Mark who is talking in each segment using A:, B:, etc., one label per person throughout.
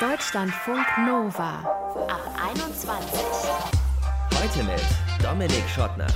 A: Deutschlandfunk Nova ab 21.
B: Heute mit Dominik Schottner.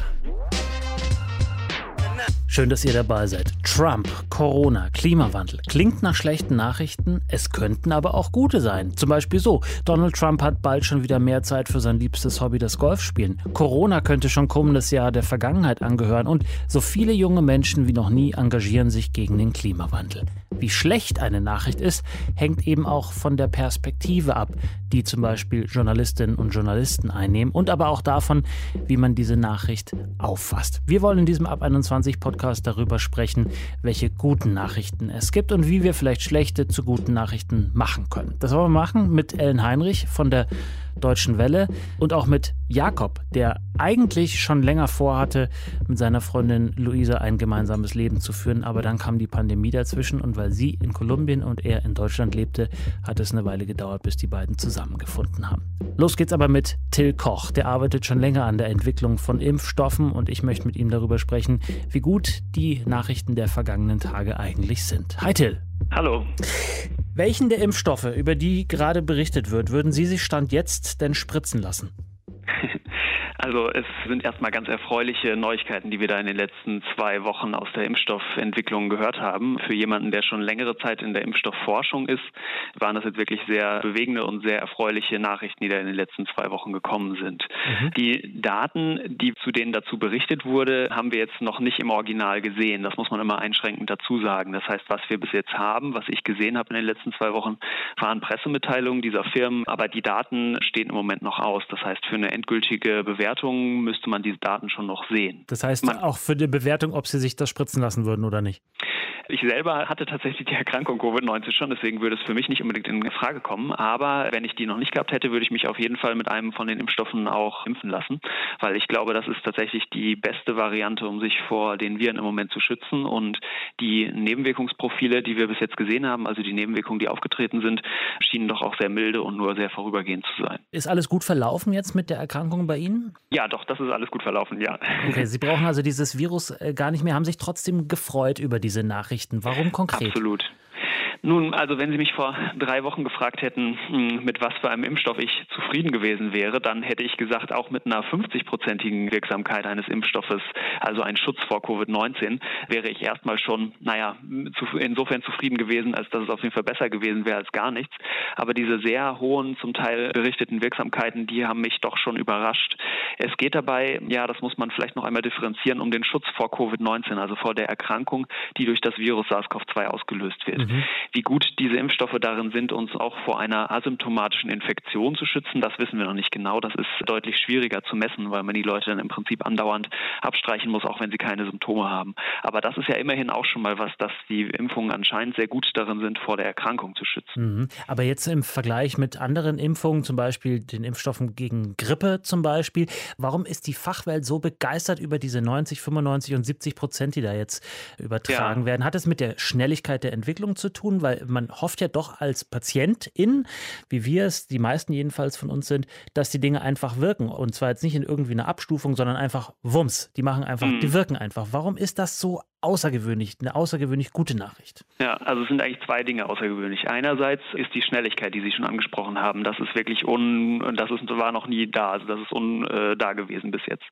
C: Schön, dass ihr dabei seid. Trump, Corona, Klimawandel. Klingt nach schlechten Nachrichten, es könnten aber auch gute sein. Zum Beispiel so, Donald Trump hat bald schon wieder mehr Zeit für sein liebstes Hobby, das Golfspielen. Corona könnte schon kommendes Jahr der Vergangenheit angehören und so viele junge Menschen wie noch nie engagieren sich gegen den Klimawandel. Wie schlecht eine Nachricht ist, hängt eben auch von der Perspektive ab, die zum Beispiel Journalistinnen und Journalisten einnehmen und aber auch davon, wie man diese Nachricht auffasst. Wir wollen in diesem Ab 21 Podcast darüber sprechen, welche guten Nachrichten es gibt und wie wir vielleicht schlechte zu guten Nachrichten machen können. Das wollen wir machen mit Ellen Heinrich von der Deutschen Welle und auch mit Jakob, der eigentlich schon länger vorhatte, mit seiner Freundin Luisa ein gemeinsames Leben zu führen, aber dann kam die Pandemie dazwischen und weil sie in Kolumbien und er in Deutschland lebte, hat es eine Weile gedauert, bis die beiden zusammengefunden haben. Los geht's aber mit Till Koch, der arbeitet schon länger an der Entwicklung von Impfstoffen und ich möchte mit ihm darüber sprechen, wie gut die Nachrichten der vergangenen Tage eigentlich sind. Hi Till.
D: Hallo.
C: Welchen der Impfstoffe, über die gerade berichtet wird, würden Sie sich Stand jetzt denn spritzen lassen?
D: Also es sind erstmal ganz erfreuliche Neuigkeiten, die wir da in den letzten zwei Wochen aus der Impfstoffentwicklung gehört haben. Für jemanden, der schon längere Zeit in der Impfstoffforschung ist, waren das jetzt wirklich sehr bewegende und sehr erfreuliche Nachrichten, die da in den letzten zwei Wochen gekommen sind. Mhm. Die Daten, die zu denen dazu berichtet wurde, haben wir jetzt noch nicht im Original gesehen. Das muss man immer einschränkend dazu sagen. Das heißt, was wir bis jetzt haben, was ich gesehen habe in den letzten zwei Wochen, waren Pressemitteilungen dieser Firmen, aber die Daten stehen im Moment noch aus. Das heißt, für eine endgültige Bewertung Bewertung müsste man diese Daten schon noch sehen.
C: Das heißt man, auch für die Bewertung, ob Sie sich das spritzen lassen würden oder nicht?
D: Ich selber hatte tatsächlich die Erkrankung Covid-19 schon, deswegen würde es für mich nicht unbedingt in Frage kommen. Aber wenn ich die noch nicht gehabt hätte, würde ich mich auf jeden Fall mit einem von den Impfstoffen auch impfen lassen, weil ich glaube, das ist tatsächlich die beste Variante, um sich vor den Viren im Moment zu schützen. Und die Nebenwirkungsprofile, die wir bis jetzt gesehen haben, also die Nebenwirkungen, die aufgetreten sind, schienen doch auch sehr milde und nur sehr vorübergehend zu sein.
C: Ist alles gut verlaufen jetzt mit der Erkrankung bei Ihnen?
D: Ja, doch, das ist alles gut verlaufen, ja.
C: Okay, Sie brauchen also dieses Virus äh, gar nicht mehr, haben sich trotzdem gefreut über diese Nachrichten. Warum konkret?
D: Absolut. Nun, also wenn Sie mich vor drei Wochen gefragt hätten, hm, mit was für einem Impfstoff ich zufrieden gewesen wäre, dann hätte ich gesagt, auch mit einer 50-prozentigen Wirksamkeit eines Impfstoffes, also ein Schutz vor Covid-19, wäre ich erstmal schon, naja, insofern zufrieden gewesen, als dass es auf jeden Fall besser gewesen wäre als gar nichts. Aber diese sehr hohen, zum Teil berichteten Wirksamkeiten, die haben mich doch schon überrascht. Es geht dabei, ja, das muss man vielleicht noch einmal differenzieren, um den Schutz vor Covid-19, also vor der Erkrankung, die durch das Virus SARS-CoV-2 ausgelöst wird. Mhm. Wie gut diese Impfstoffe darin sind, uns auch vor einer asymptomatischen Infektion zu schützen, das wissen wir noch nicht genau. Das ist deutlich schwieriger zu messen, weil man die Leute dann im Prinzip andauernd abstreichen muss, auch wenn sie keine Symptome haben. Aber das ist ja immerhin auch schon mal was, dass die Impfungen anscheinend sehr gut darin sind, vor der Erkrankung zu schützen.
C: Mhm. Aber jetzt im Vergleich mit anderen Impfungen, zum Beispiel den Impfstoffen gegen Grippe zum Beispiel, warum ist die Fachwelt so begeistert über diese 90, 95 und 70 Prozent, die da jetzt übertragen ja. werden? Hat es mit der Schnelligkeit der Entwicklung zu tun? weil man hofft ja doch als Patientin, wie wir es, die meisten jedenfalls von uns sind, dass die Dinge einfach wirken. Und zwar jetzt nicht in irgendwie einer Abstufung, sondern einfach Wumms. Die machen einfach, mhm. die wirken einfach. Warum ist das so außergewöhnlich, eine außergewöhnlich gute Nachricht.
D: Ja, also es sind eigentlich zwei Dinge außergewöhnlich. Einerseits ist die Schnelligkeit, die Sie schon angesprochen haben, das ist wirklich un, das ist, war noch nie da, also das ist un, äh, da gewesen bis jetzt,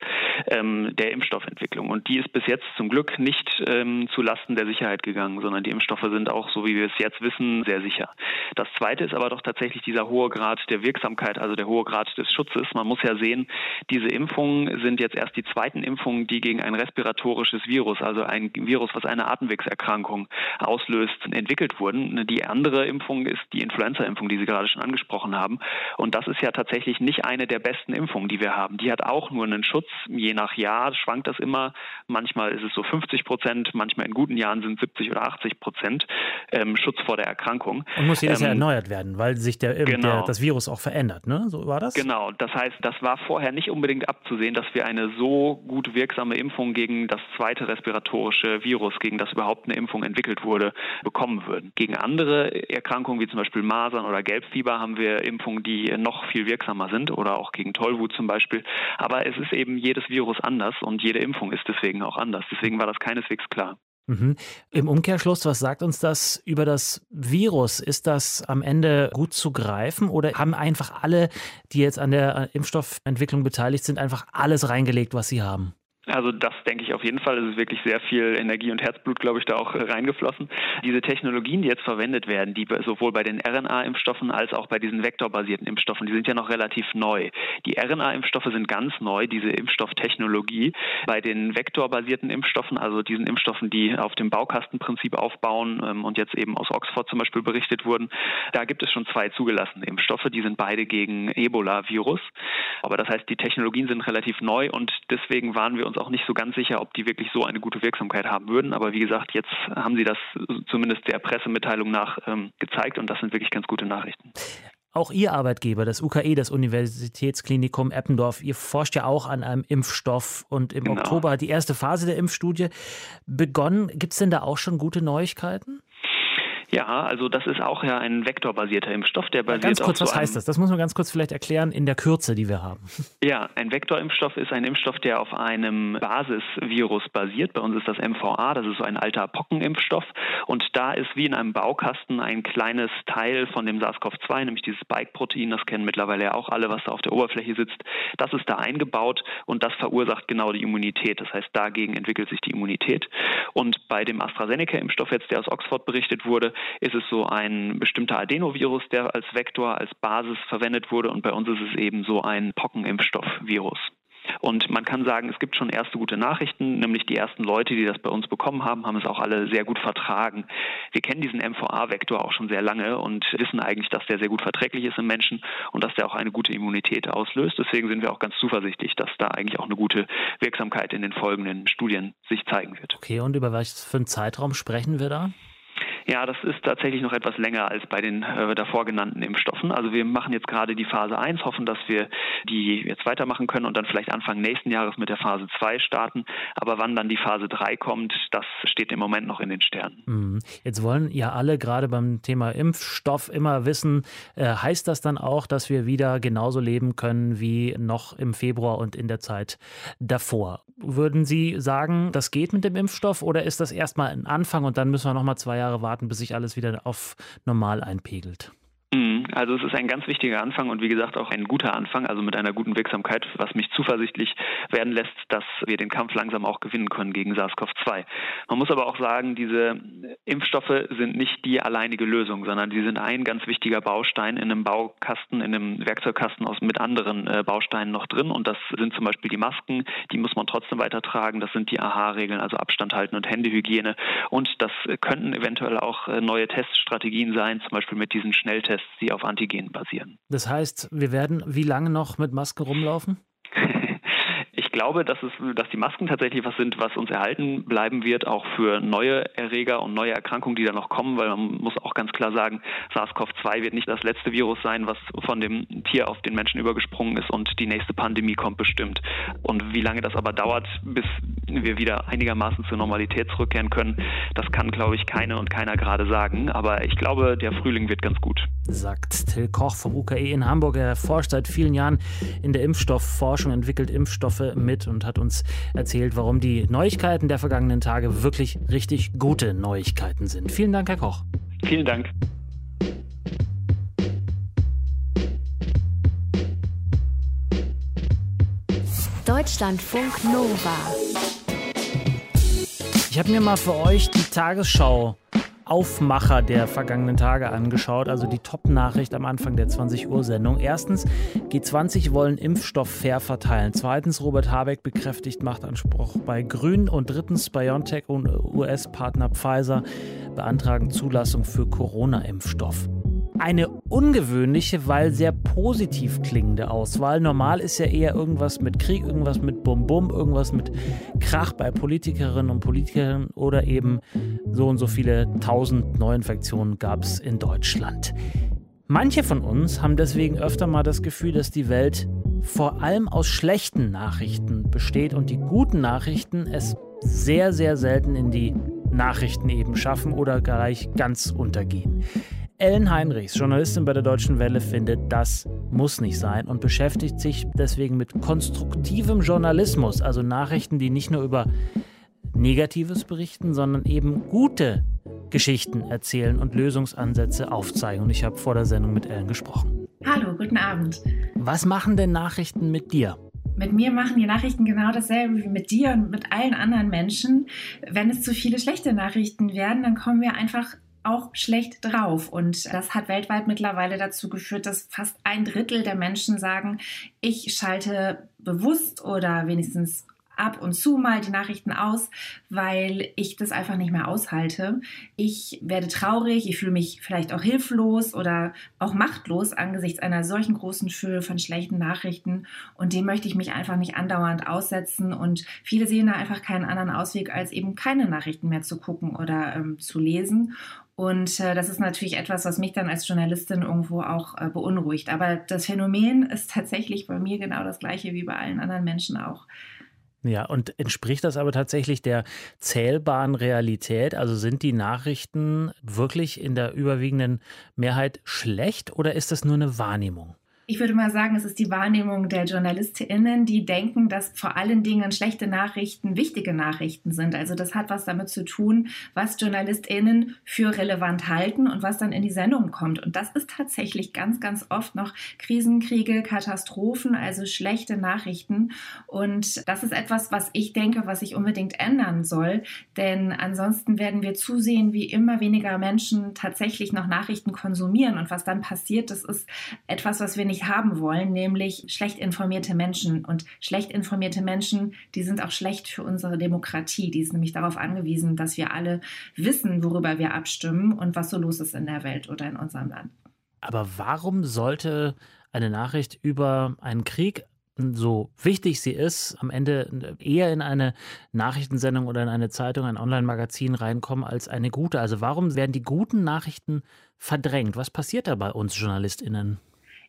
D: ähm, der Impfstoffentwicklung. Und die ist bis jetzt zum Glück nicht ähm, zu Lasten der Sicherheit gegangen, sondern die Impfstoffe sind auch, so wie wir es jetzt wissen, sehr sicher. Das zweite ist aber doch tatsächlich dieser hohe Grad der Wirksamkeit, also der hohe Grad des Schutzes. Man muss ja sehen, diese Impfungen sind jetzt erst die zweiten Impfungen, die gegen ein respiratorisches Virus, also ein Virus, was eine Atemwegserkrankung auslöst, entwickelt wurden. Die andere Impfung ist die Influenza-Impfung, die Sie gerade schon angesprochen haben. Und das ist ja tatsächlich nicht eine der besten Impfungen, die wir haben. Die hat auch nur einen Schutz. Je nach Jahr schwankt das immer. Manchmal ist es so 50 Prozent, manchmal in guten Jahren sind 70 oder 80 Prozent ähm, Schutz vor der Erkrankung.
C: Und muss jedes ähm, Jahr erneuert werden, weil sich der, genau. der, das Virus auch verändert, ne? So war das?
D: Genau. Das heißt, das war vorher nicht unbedingt abzusehen, dass wir eine so gut wirksame Impfung gegen das zweite respiratorische Virus, gegen das überhaupt eine Impfung entwickelt wurde, bekommen würden. Gegen andere Erkrankungen wie zum Beispiel Masern oder Gelbfieber haben wir Impfungen, die noch viel wirksamer sind oder auch gegen Tollwut zum Beispiel. Aber es ist eben jedes Virus anders und jede Impfung ist deswegen auch anders. Deswegen war das keineswegs klar.
C: Mhm. Im Umkehrschluss, was sagt uns das über das Virus? Ist das am Ende gut zu greifen oder haben einfach alle, die jetzt an der Impfstoffentwicklung beteiligt sind, einfach alles reingelegt, was sie haben?
D: Also das denke ich auf jeden Fall. Es ist wirklich sehr viel Energie und Herzblut, glaube ich, da auch reingeflossen. Diese Technologien, die jetzt verwendet werden, die sowohl bei den RNA-Impfstoffen als auch bei diesen vektorbasierten Impfstoffen, die sind ja noch relativ neu. Die RNA-Impfstoffe sind ganz neu, diese Impfstofftechnologie. Bei den vektorbasierten Impfstoffen, also diesen Impfstoffen, die auf dem Baukastenprinzip aufbauen ähm, und jetzt eben aus Oxford zum Beispiel berichtet wurden, da gibt es schon zwei zugelassene Impfstoffe. Die sind beide gegen Ebola-Virus. Aber das heißt, die Technologien sind relativ neu und deswegen waren wir uns auch nicht so ganz sicher, ob die wirklich so eine gute Wirksamkeit haben würden. Aber wie gesagt, jetzt haben sie das zumindest der Pressemitteilung nach ähm, gezeigt und das sind wirklich ganz gute Nachrichten.
C: Auch Ihr Arbeitgeber, das UKE, das Universitätsklinikum Eppendorf, ihr forscht ja auch an einem Impfstoff und im genau. Oktober hat die erste Phase der Impfstudie begonnen. Gibt es denn da auch schon gute Neuigkeiten?
D: Ja, also das ist auch ja ein vektorbasierter Impfstoff, der basiert
C: Ganz kurz, was heißt das? Das muss man ganz kurz vielleicht erklären in der Kürze, die wir haben.
D: Ja, ein Vektorimpfstoff ist ein Impfstoff, der auf einem Basisvirus basiert. Bei uns ist das MVA, das ist so ein alter Pockenimpfstoff. Und da ist wie in einem Baukasten ein kleines Teil von dem SARS-CoV-2, nämlich dieses Spike-Protein, das kennen mittlerweile ja auch alle, was da auf der Oberfläche sitzt. Das ist da eingebaut und das verursacht genau die Immunität. Das heißt, dagegen entwickelt sich die Immunität. Und bei dem AstraZeneca-Impfstoff jetzt, der aus Oxford berichtet wurde, ist es so ein bestimmter Adenovirus, der als Vektor, als Basis verwendet wurde. Und bei uns ist es eben so ein Pockenimpfstoffvirus. Und man kann sagen, es gibt schon erste gute Nachrichten, nämlich die ersten Leute, die das bei uns bekommen haben, haben es auch alle sehr gut vertragen. Wir kennen diesen MVA-Vektor auch schon sehr lange und wissen eigentlich, dass der sehr gut verträglich ist im Menschen und dass der auch eine gute Immunität auslöst. Deswegen sind wir auch ganz zuversichtlich, dass da eigentlich auch eine gute Wirksamkeit in den folgenden Studien sich zeigen wird.
C: Okay, und über was für einen Zeitraum sprechen wir da?
D: Ja, das ist tatsächlich noch etwas länger als bei den äh, davor genannten Impfstoffen. Also wir machen jetzt gerade die Phase 1, hoffen, dass wir die jetzt weitermachen können und dann vielleicht Anfang nächsten Jahres mit der Phase 2 starten. Aber wann dann die Phase 3 kommt, das steht im Moment noch in den Sternen.
C: Mhm. Jetzt wollen ja alle gerade beim Thema Impfstoff immer wissen, äh, heißt das dann auch, dass wir wieder genauso leben können wie noch im Februar und in der Zeit davor? Würden Sie sagen, das geht mit dem Impfstoff oder ist das erstmal ein Anfang und dann müssen wir noch mal zwei Jahre warten, bis sich alles wieder auf normal einpegelt.
D: Mhm. Also es ist ein ganz wichtiger Anfang und wie gesagt auch ein guter Anfang, also mit einer guten Wirksamkeit, was mich zuversichtlich werden lässt, dass wir den Kampf langsam auch gewinnen können gegen SARS-CoV-2. Man muss aber auch sagen, diese Impfstoffe sind nicht die alleinige Lösung, sondern sie sind ein ganz wichtiger Baustein in einem Baukasten, in einem Werkzeugkasten aus, mit anderen äh, Bausteinen noch drin und das sind zum Beispiel die Masken, die muss man trotzdem weiter tragen, das sind die AHA-Regeln, also Abstand halten und Händehygiene und das könnten eventuell auch äh, neue Teststrategien sein, zum Beispiel mit diesen Schnelltests Tests, die auf Antigen basieren.
C: Das heißt, wir werden wie lange noch mit Maske rumlaufen?
D: Ich glaube, dass, es, dass die Masken tatsächlich was sind, was uns erhalten bleiben wird, auch für neue Erreger und neue Erkrankungen, die da noch kommen, weil man muss auch ganz klar sagen, SARS-CoV-2 wird nicht das letzte Virus sein, was von dem Tier auf den Menschen übergesprungen ist und die nächste Pandemie kommt bestimmt. Und wie lange das aber dauert, bis wir wieder einigermaßen zur Normalität zurückkehren können, das kann, glaube ich, keine und keiner gerade sagen. Aber ich glaube, der Frühling wird ganz gut.
C: Sagt Till Koch vom UKE in Hamburg. Er forscht seit vielen Jahren in der Impfstoffforschung, entwickelt Impfstoffe mit und hat uns erzählt, warum die Neuigkeiten der vergangenen Tage wirklich richtig gute Neuigkeiten sind. Vielen Dank, Herr Koch.
D: Vielen Dank.
A: Deutschlandfunk Nova.
C: Ich habe mir mal für euch die Tagesschau Aufmacher der vergangenen Tage angeschaut, also die Top-Nachricht am Anfang der 20 Uhr Sendung. Erstens, G20 wollen Impfstoff fair verteilen. Zweitens, Robert Habeck bekräftigt Machtanspruch bei Grünen. Und drittens, BioNTech und US-Partner Pfizer beantragen Zulassung für Corona-Impfstoff eine ungewöhnliche, weil sehr positiv klingende Auswahl. Normal ist ja eher irgendwas mit Krieg, irgendwas mit Bum-Bum, irgendwas mit Krach bei Politikerinnen und Politikern oder eben so und so viele tausend Neuinfektionen gab es in Deutschland. Manche von uns haben deswegen öfter mal das Gefühl, dass die Welt vor allem aus schlechten Nachrichten besteht und die guten Nachrichten es sehr, sehr selten in die Nachrichten eben schaffen oder gleich ganz untergehen. Ellen Heinrichs, Journalistin bei der Deutschen Welle, findet, das muss nicht sein und beschäftigt sich deswegen mit konstruktivem Journalismus, also Nachrichten, die nicht nur über Negatives berichten, sondern eben gute Geschichten erzählen und Lösungsansätze aufzeigen. Und ich habe vor der Sendung mit Ellen gesprochen.
E: Hallo, guten Abend.
C: Was machen denn Nachrichten mit dir?
E: Mit mir machen die Nachrichten genau dasselbe wie mit dir und mit allen anderen Menschen. Wenn es zu viele schlechte Nachrichten werden, dann kommen wir einfach auch schlecht drauf. Und das hat weltweit mittlerweile dazu geführt, dass fast ein Drittel der Menschen sagen, ich schalte bewusst oder wenigstens ab und zu mal die Nachrichten aus, weil ich das einfach nicht mehr aushalte. Ich werde traurig, ich fühle mich vielleicht auch hilflos oder auch machtlos angesichts einer solchen großen Fülle von schlechten Nachrichten und dem möchte ich mich einfach nicht andauernd aussetzen und viele sehen da einfach keinen anderen Ausweg, als eben keine Nachrichten mehr zu gucken oder ähm, zu lesen. Und äh, das ist natürlich etwas, was mich dann als Journalistin irgendwo auch äh, beunruhigt. Aber das Phänomen ist tatsächlich bei mir genau das gleiche wie bei allen anderen Menschen auch.
C: Ja, und entspricht das aber tatsächlich der zählbaren Realität? Also sind die Nachrichten wirklich in der überwiegenden Mehrheit schlecht oder ist das nur eine Wahrnehmung?
E: Ich würde mal sagen, es ist die Wahrnehmung der JournalistInnen, die denken, dass vor allen Dingen schlechte Nachrichten wichtige Nachrichten sind. Also das hat was damit zu tun, was JournalistInnen für relevant halten und was dann in die Sendung kommt. Und das ist tatsächlich ganz, ganz oft noch Krisenkriege, Katastrophen, also schlechte Nachrichten. Und das ist etwas, was ich denke, was sich unbedingt ändern soll. Denn ansonsten werden wir zusehen, wie immer weniger Menschen tatsächlich noch Nachrichten konsumieren. Und was dann passiert, das ist etwas, was wir nicht nicht haben wollen, nämlich schlecht informierte Menschen. Und schlecht informierte Menschen, die sind auch schlecht für unsere Demokratie. Die ist nämlich darauf angewiesen, dass wir alle wissen, worüber wir abstimmen und was so los ist in der Welt oder in unserem Land.
C: Aber warum sollte eine Nachricht über einen Krieg so wichtig sie ist, am Ende eher in eine Nachrichtensendung oder in eine Zeitung, ein Online-Magazin reinkommen als eine gute. Also warum werden die guten Nachrichten verdrängt? Was passiert da bei uns JournalistInnen?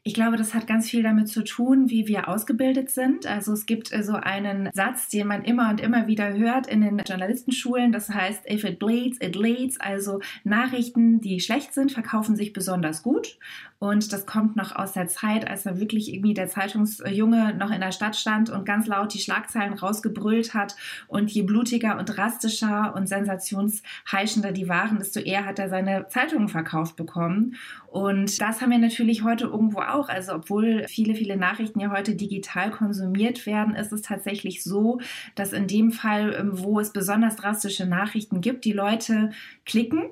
E: Ich glaube, das hat ganz viel damit zu tun, wie wir ausgebildet sind. Also es gibt äh, so einen Satz, den man immer und immer wieder hört in den Journalistenschulen. Das heißt, if it bleeds, it leads. Also Nachrichten, die schlecht sind, verkaufen sich besonders gut. Und das kommt noch aus der Zeit, als da wirklich irgendwie der Zeitungsjunge noch in der Stadt stand und ganz laut die Schlagzeilen rausgebrüllt hat. Und je blutiger und drastischer und sensationsheischender die waren, desto eher hat er seine Zeitungen verkauft bekommen. Und das haben wir natürlich heute irgendwo auch. Also obwohl viele, viele Nachrichten ja heute digital konsumiert werden, ist es tatsächlich so, dass in dem Fall, ähm, wo es besonders drastische Nachrichten gibt, die Leute klicken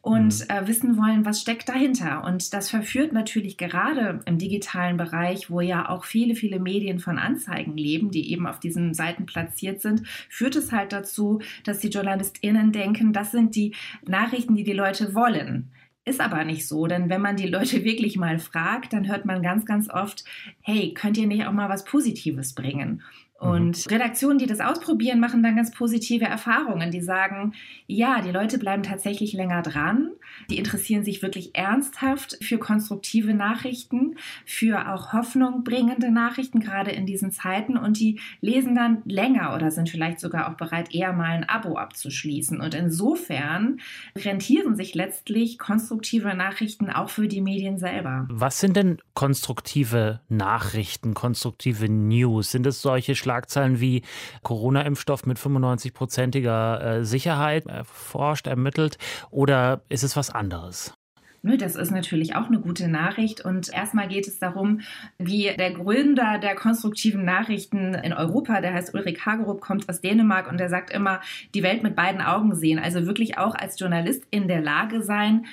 E: und mhm. äh, wissen wollen, was steckt dahinter. Und das verführt natürlich gerade im digitalen Bereich, wo ja auch viele, viele Medien von Anzeigen leben, die eben auf diesen Seiten platziert sind, führt es halt dazu, dass die JournalistInnen denken, das sind die Nachrichten, die die Leute wollen. Ist aber nicht so, denn wenn man die Leute wirklich mal fragt, dann hört man ganz, ganz oft, hey, könnt ihr nicht auch mal was Positives bringen? Mhm. Und Redaktionen, die das ausprobieren, machen dann ganz positive Erfahrungen. Die sagen, ja, die Leute bleiben tatsächlich länger dran. Die interessieren sich wirklich ernsthaft für konstruktive Nachrichten, für auch Hoffnung bringende Nachrichten, gerade in diesen Zeiten. Und die lesen dann länger oder sind vielleicht sogar auch bereit, eher mal ein Abo abzuschließen. Und insofern rentieren sich letztlich konstruktive Nachrichten auch für die Medien selber.
C: Was sind denn konstruktive Nachrichten, konstruktive News? Sind es solche Schlagzeilen wie Corona-Impfstoff mit 95-prozentiger äh, Sicherheit erforscht, ermittelt oder ist es was anderes?
E: Das ist natürlich auch eine gute Nachricht. Und erstmal geht es darum, wie der Gründer der konstruktiven Nachrichten in Europa, der heißt Ulrich Hagerup, kommt aus Dänemark und der sagt immer, die Welt mit beiden Augen sehen. Also wirklich auch als Journalist in der Lage sein,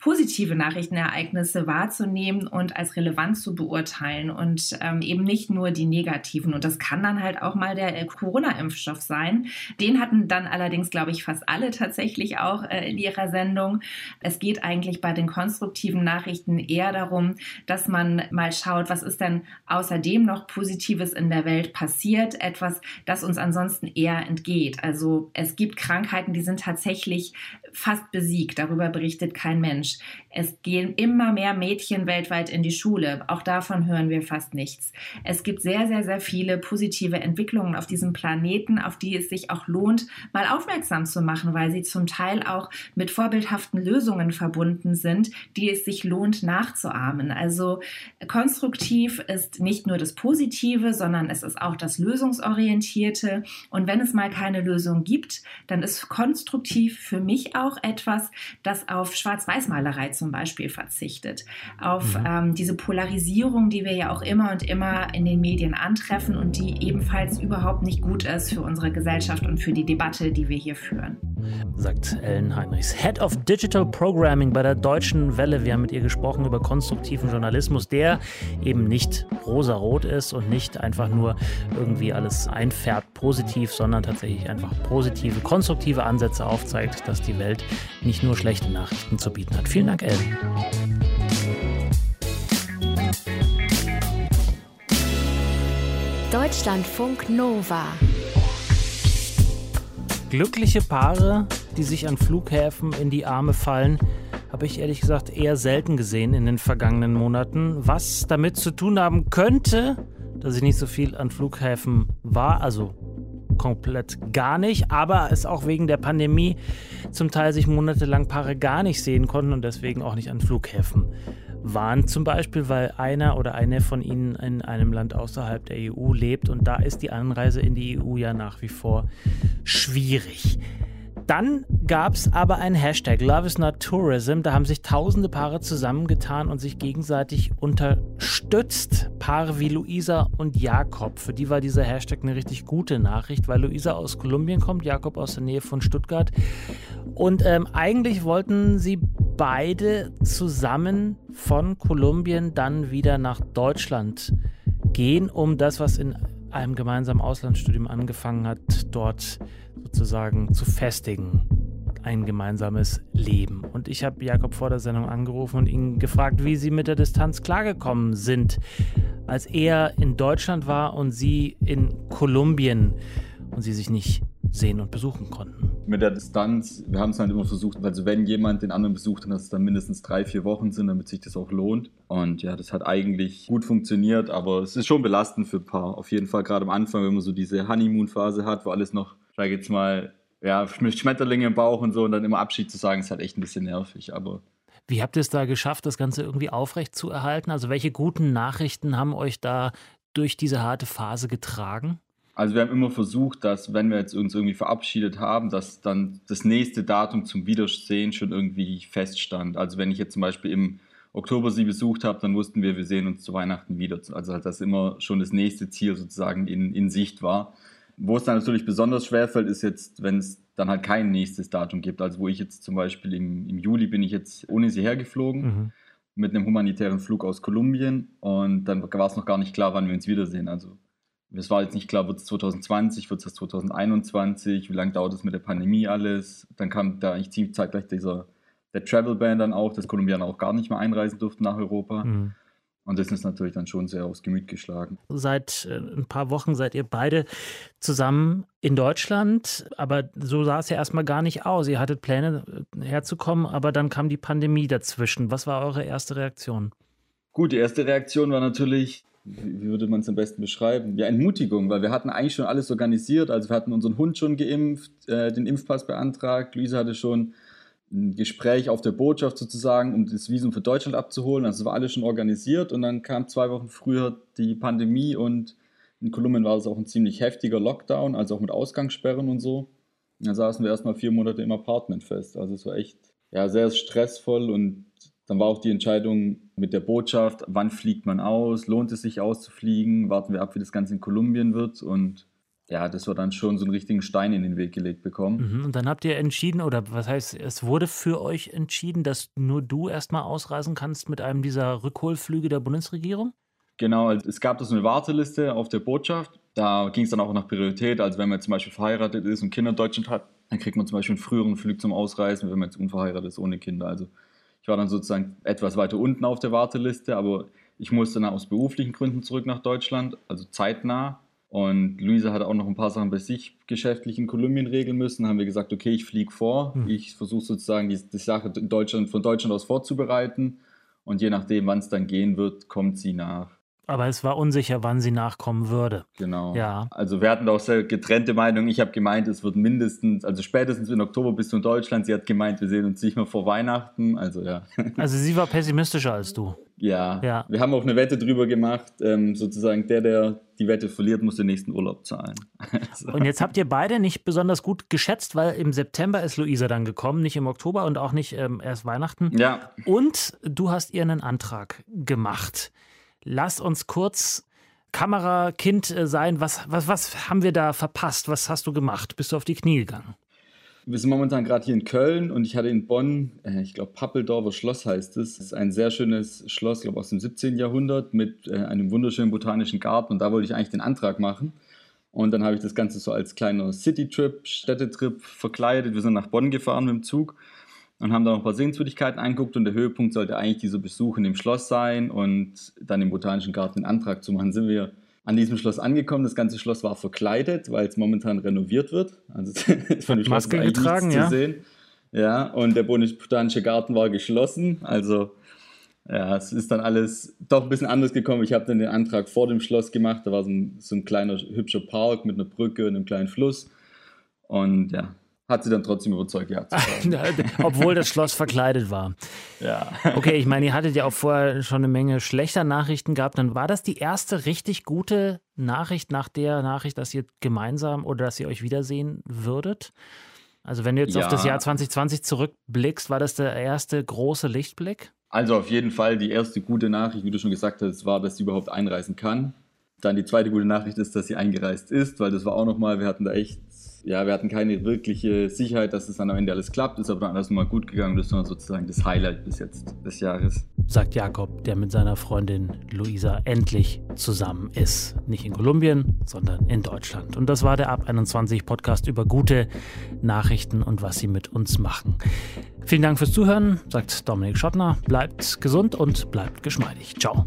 E: positive Nachrichtenereignisse wahrzunehmen und als relevant zu beurteilen und ähm, eben nicht nur die negativen. Und das kann dann halt auch mal der äh, Corona-Impfstoff sein. Den hatten dann allerdings, glaube ich, fast alle tatsächlich auch äh, in ihrer Sendung. Es geht eigentlich bei den konstruktiven Nachrichten eher darum, dass man mal schaut, was ist denn außerdem noch Positives in der Welt passiert, etwas, das uns ansonsten eher entgeht. Also es gibt Krankheiten, die sind tatsächlich fast besiegt. Darüber berichtet kein Mensch. Es gehen immer mehr Mädchen weltweit in die Schule. Auch davon hören wir fast nichts. Es gibt sehr, sehr, sehr viele positive Entwicklungen auf diesem Planeten, auf die es sich auch lohnt, mal aufmerksam zu machen, weil sie zum Teil auch mit vorbildhaften Lösungen verbunden sind, die es sich lohnt nachzuahmen. Also konstruktiv ist nicht nur das Positive, sondern es ist auch das Lösungsorientierte. Und wenn es mal keine Lösung gibt, dann ist konstruktiv für mich auch etwas, das auf Schwarz-Weiß-Malerei zum Beispiel verzichtet, auf mhm. ähm, diese Polarisierung, die wir ja auch immer und immer in den Medien antreffen und die ebenfalls überhaupt nicht gut ist für unsere Gesellschaft und für die Debatte, die wir hier führen.
C: Sagt Ellen Heinrichs, Head of Digital Programming bei der Deutschen Welle. Wir haben mit ihr gesprochen über konstruktiven Journalismus, der eben nicht rosarot ist und nicht einfach nur irgendwie alles einfärbt positiv, sondern tatsächlich einfach positive, konstruktive Ansätze aufzeigt, dass die Welt nicht nur schlechte Nachrichten zu bieten hat. Vielen Dank, Ellen.
A: Deutschlandfunk Nova.
C: Glückliche Paare, die sich an Flughäfen in die Arme fallen, habe ich ehrlich gesagt eher selten gesehen in den vergangenen Monaten. Was damit zu tun haben könnte, dass ich nicht so viel an Flughäfen war, also komplett gar nicht, aber es auch wegen der Pandemie zum Teil sich monatelang Paare gar nicht sehen konnten und deswegen auch nicht an Flughäfen waren. Zum Beispiel, weil einer oder eine von ihnen in einem Land außerhalb der EU lebt und da ist die Anreise in die EU ja nach wie vor schwierig. Dann gab es aber ein Hashtag Love is not Tourism. Da haben sich tausende Paare zusammengetan und sich gegenseitig unterstützt. Paare wie Luisa und Jakob. Für die war dieser Hashtag eine richtig gute Nachricht, weil Luisa aus Kolumbien kommt, Jakob aus der Nähe von Stuttgart. Und ähm, eigentlich wollten sie beide zusammen von Kolumbien dann wieder nach Deutschland gehen, um das, was in einem gemeinsamen Auslandsstudium angefangen hat, dort sozusagen zu festigen. Ein gemeinsames Leben. Und ich habe Jakob vor der Sendung angerufen und ihn gefragt, wie sie mit der Distanz klargekommen sind, als er in Deutschland war und sie in Kolumbien und sie sich nicht sehen und besuchen konnten.
F: Mit der Distanz, wir haben es halt immer versucht, also wenn jemand den anderen besucht, dann dass es dann mindestens drei, vier Wochen sind, damit sich das auch lohnt. Und ja, das hat eigentlich gut funktioniert, aber es ist schon belastend für ein Paar. Auf jeden Fall gerade am Anfang, wenn man so diese Honeymoon-Phase hat, wo alles noch, ich jetzt mal, ja, mit Schmetterlinge im Bauch und so und dann immer Abschied zu sagen, ist halt echt ein bisschen nervig, aber
C: wie habt ihr es da geschafft, das Ganze irgendwie aufrecht zu erhalten? Also welche guten Nachrichten haben euch da durch diese harte Phase getragen?
F: Also wir haben immer versucht, dass wenn wir jetzt uns irgendwie verabschiedet haben, dass dann das nächste Datum zum Wiedersehen schon irgendwie feststand. Also wenn ich jetzt zum Beispiel im Oktober sie besucht habe, dann wussten wir, wir sehen uns zu Weihnachten wieder. Also halt, dass immer schon das nächste Ziel sozusagen in, in Sicht war. Wo es dann natürlich besonders schwer fällt, ist jetzt, wenn es dann halt kein nächstes Datum gibt. Also wo ich jetzt zum Beispiel im, im Juli bin ich jetzt ohne sie hergeflogen. Mhm. mit einem humanitären Flug aus Kolumbien und dann war es noch gar nicht klar, wann wir uns wiedersehen. Also es war jetzt nicht klar, wird es 2020, wird es 2021, wie lange dauert es mit der Pandemie alles. Dann kam da eigentlich ziemlich zeitgleich dieser, der Travel Ban dann auch, dass Kolumbianer auch gar nicht mehr einreisen durften nach Europa. Mhm. Und das ist natürlich dann schon sehr aufs Gemüt geschlagen.
C: Seit äh, ein paar Wochen seid ihr beide zusammen in Deutschland, aber so sah es ja erstmal gar nicht aus. Ihr hattet Pläne äh, herzukommen, aber dann kam die Pandemie dazwischen. Was war eure erste Reaktion?
F: Gut, die erste Reaktion war natürlich, wie würde man es am besten beschreiben? Ja, Entmutigung, weil wir hatten eigentlich schon alles organisiert. Also wir hatten unseren Hund schon geimpft, äh, den Impfpass beantragt. Luisa hatte schon ein Gespräch auf der Botschaft sozusagen, um das Visum für Deutschland abzuholen. Also war alles schon organisiert und dann kam zwei Wochen früher die Pandemie und in Kolumbien war es auch ein ziemlich heftiger Lockdown, also auch mit Ausgangssperren und so. Da saßen wir erstmal vier Monate im Apartment fest. Also es war echt ja, sehr stressvoll und dann war auch die Entscheidung mit der Botschaft, wann fliegt man aus, lohnt es sich auszufliegen, warten wir ab, wie das Ganze in Kolumbien wird und ja, das war dann schon so einen richtigen Stein in den Weg gelegt bekommen.
C: Mhm, und dann habt ihr entschieden, oder was heißt, es wurde für euch entschieden, dass nur du erstmal ausreisen kannst mit einem dieser Rückholflüge der Bundesregierung?
F: Genau, also es gab da so eine Warteliste auf der Botschaft. Da ging es dann auch nach Priorität. Also wenn man zum Beispiel verheiratet ist und Kinder in Deutschland hat, dann kriegt man zum Beispiel einen früheren Flug zum Ausreisen, wenn man jetzt unverheiratet ist ohne Kinder. Also ich war dann sozusagen etwas weiter unten auf der Warteliste, aber ich musste dann aus beruflichen Gründen zurück nach Deutschland, also zeitnah. Und Luisa hat auch noch ein paar Sachen bei sich geschäftlich in Kolumbien regeln müssen. Dann haben wir gesagt, okay, ich fliege vor. Hm. Ich versuche sozusagen die, die Sache in Deutschland, von Deutschland aus vorzubereiten. Und je nachdem, wann es dann gehen wird, kommt sie nach.
C: Aber es war unsicher, wann sie nachkommen würde.
F: Genau. Ja. Also wir hatten auch sehr getrennte Meinungen. Ich habe gemeint, es wird mindestens, also spätestens im Oktober bist du in Deutschland. Sie hat gemeint, wir sehen uns nicht mehr vor Weihnachten. Also ja.
C: Also sie war pessimistischer als du.
F: Ja. ja. Wir haben auch eine Wette drüber gemacht. Ähm, sozusagen der, der die Wette verliert, muss den nächsten Urlaub zahlen.
C: also. Und jetzt habt ihr beide nicht besonders gut geschätzt, weil im September ist Luisa dann gekommen, nicht im Oktober und auch nicht ähm, erst Weihnachten.
F: Ja.
C: Und du hast ihr einen Antrag gemacht. Lass uns kurz Kamerakind äh, sein. Was, was, was haben wir da verpasst? Was hast du gemacht? Bist du auf die Knie gegangen?
F: Wir sind momentan gerade hier in Köln und ich hatte in Bonn, äh, ich glaube Pappeldorfer Schloss heißt es. Das ist ein sehr schönes Schloss, glaube aus dem 17. Jahrhundert mit äh, einem wunderschönen botanischen Garten und da wollte ich eigentlich den Antrag machen. Und dann habe ich das Ganze so als kleiner City-Trip, Städtetrip verkleidet. Wir sind nach Bonn gefahren mit dem Zug und haben da noch ein paar Sehenswürdigkeiten angeguckt und der Höhepunkt sollte eigentlich dieser Besuch in dem Schloss sein und dann im Botanischen Garten den Antrag zu machen. Sind wir an diesem Schloss angekommen. Das ganze Schloss war verkleidet, weil es momentan renoviert wird.
C: Also von dem Maske getragen, ja. Zu sehen.
F: Ja, und der Botanische Garten war geschlossen. Also ja, es ist dann alles doch ein bisschen anders gekommen. Ich habe dann den Antrag vor dem Schloss gemacht. Da war so ein, so ein kleiner hübscher Park mit einer Brücke und einem kleinen Fluss. Und ja, hat sie dann trotzdem überzeugt, ja.
C: Obwohl das Schloss verkleidet war.
F: Ja.
C: Okay, ich meine, ihr hattet ja auch vorher schon eine Menge schlechter Nachrichten gehabt. Dann war das die erste richtig gute Nachricht nach der Nachricht, dass ihr gemeinsam oder dass ihr euch wiedersehen würdet? Also wenn du jetzt ja. auf das Jahr 2020 zurückblickst, war das der erste große Lichtblick?
F: Also auf jeden Fall die erste gute Nachricht, wie du schon gesagt hast, war, dass sie überhaupt einreisen kann. Dann die zweite gute Nachricht ist, dass sie eingereist ist, weil das war auch nochmal, wir hatten da echt ja, wir hatten keine wirkliche Sicherheit, dass es dann am Ende alles klappt, ist aber dann alles nochmal gut gegangen. Das war sozusagen das Highlight bis jetzt des Jahres.
C: Sagt Jakob, der mit seiner Freundin Luisa endlich zusammen ist. Nicht in Kolumbien, sondern in Deutschland. Und das war der Ab 21 Podcast über gute Nachrichten und was sie mit uns machen. Vielen Dank fürs Zuhören, sagt Dominik Schottner. Bleibt gesund und bleibt geschmeidig. Ciao.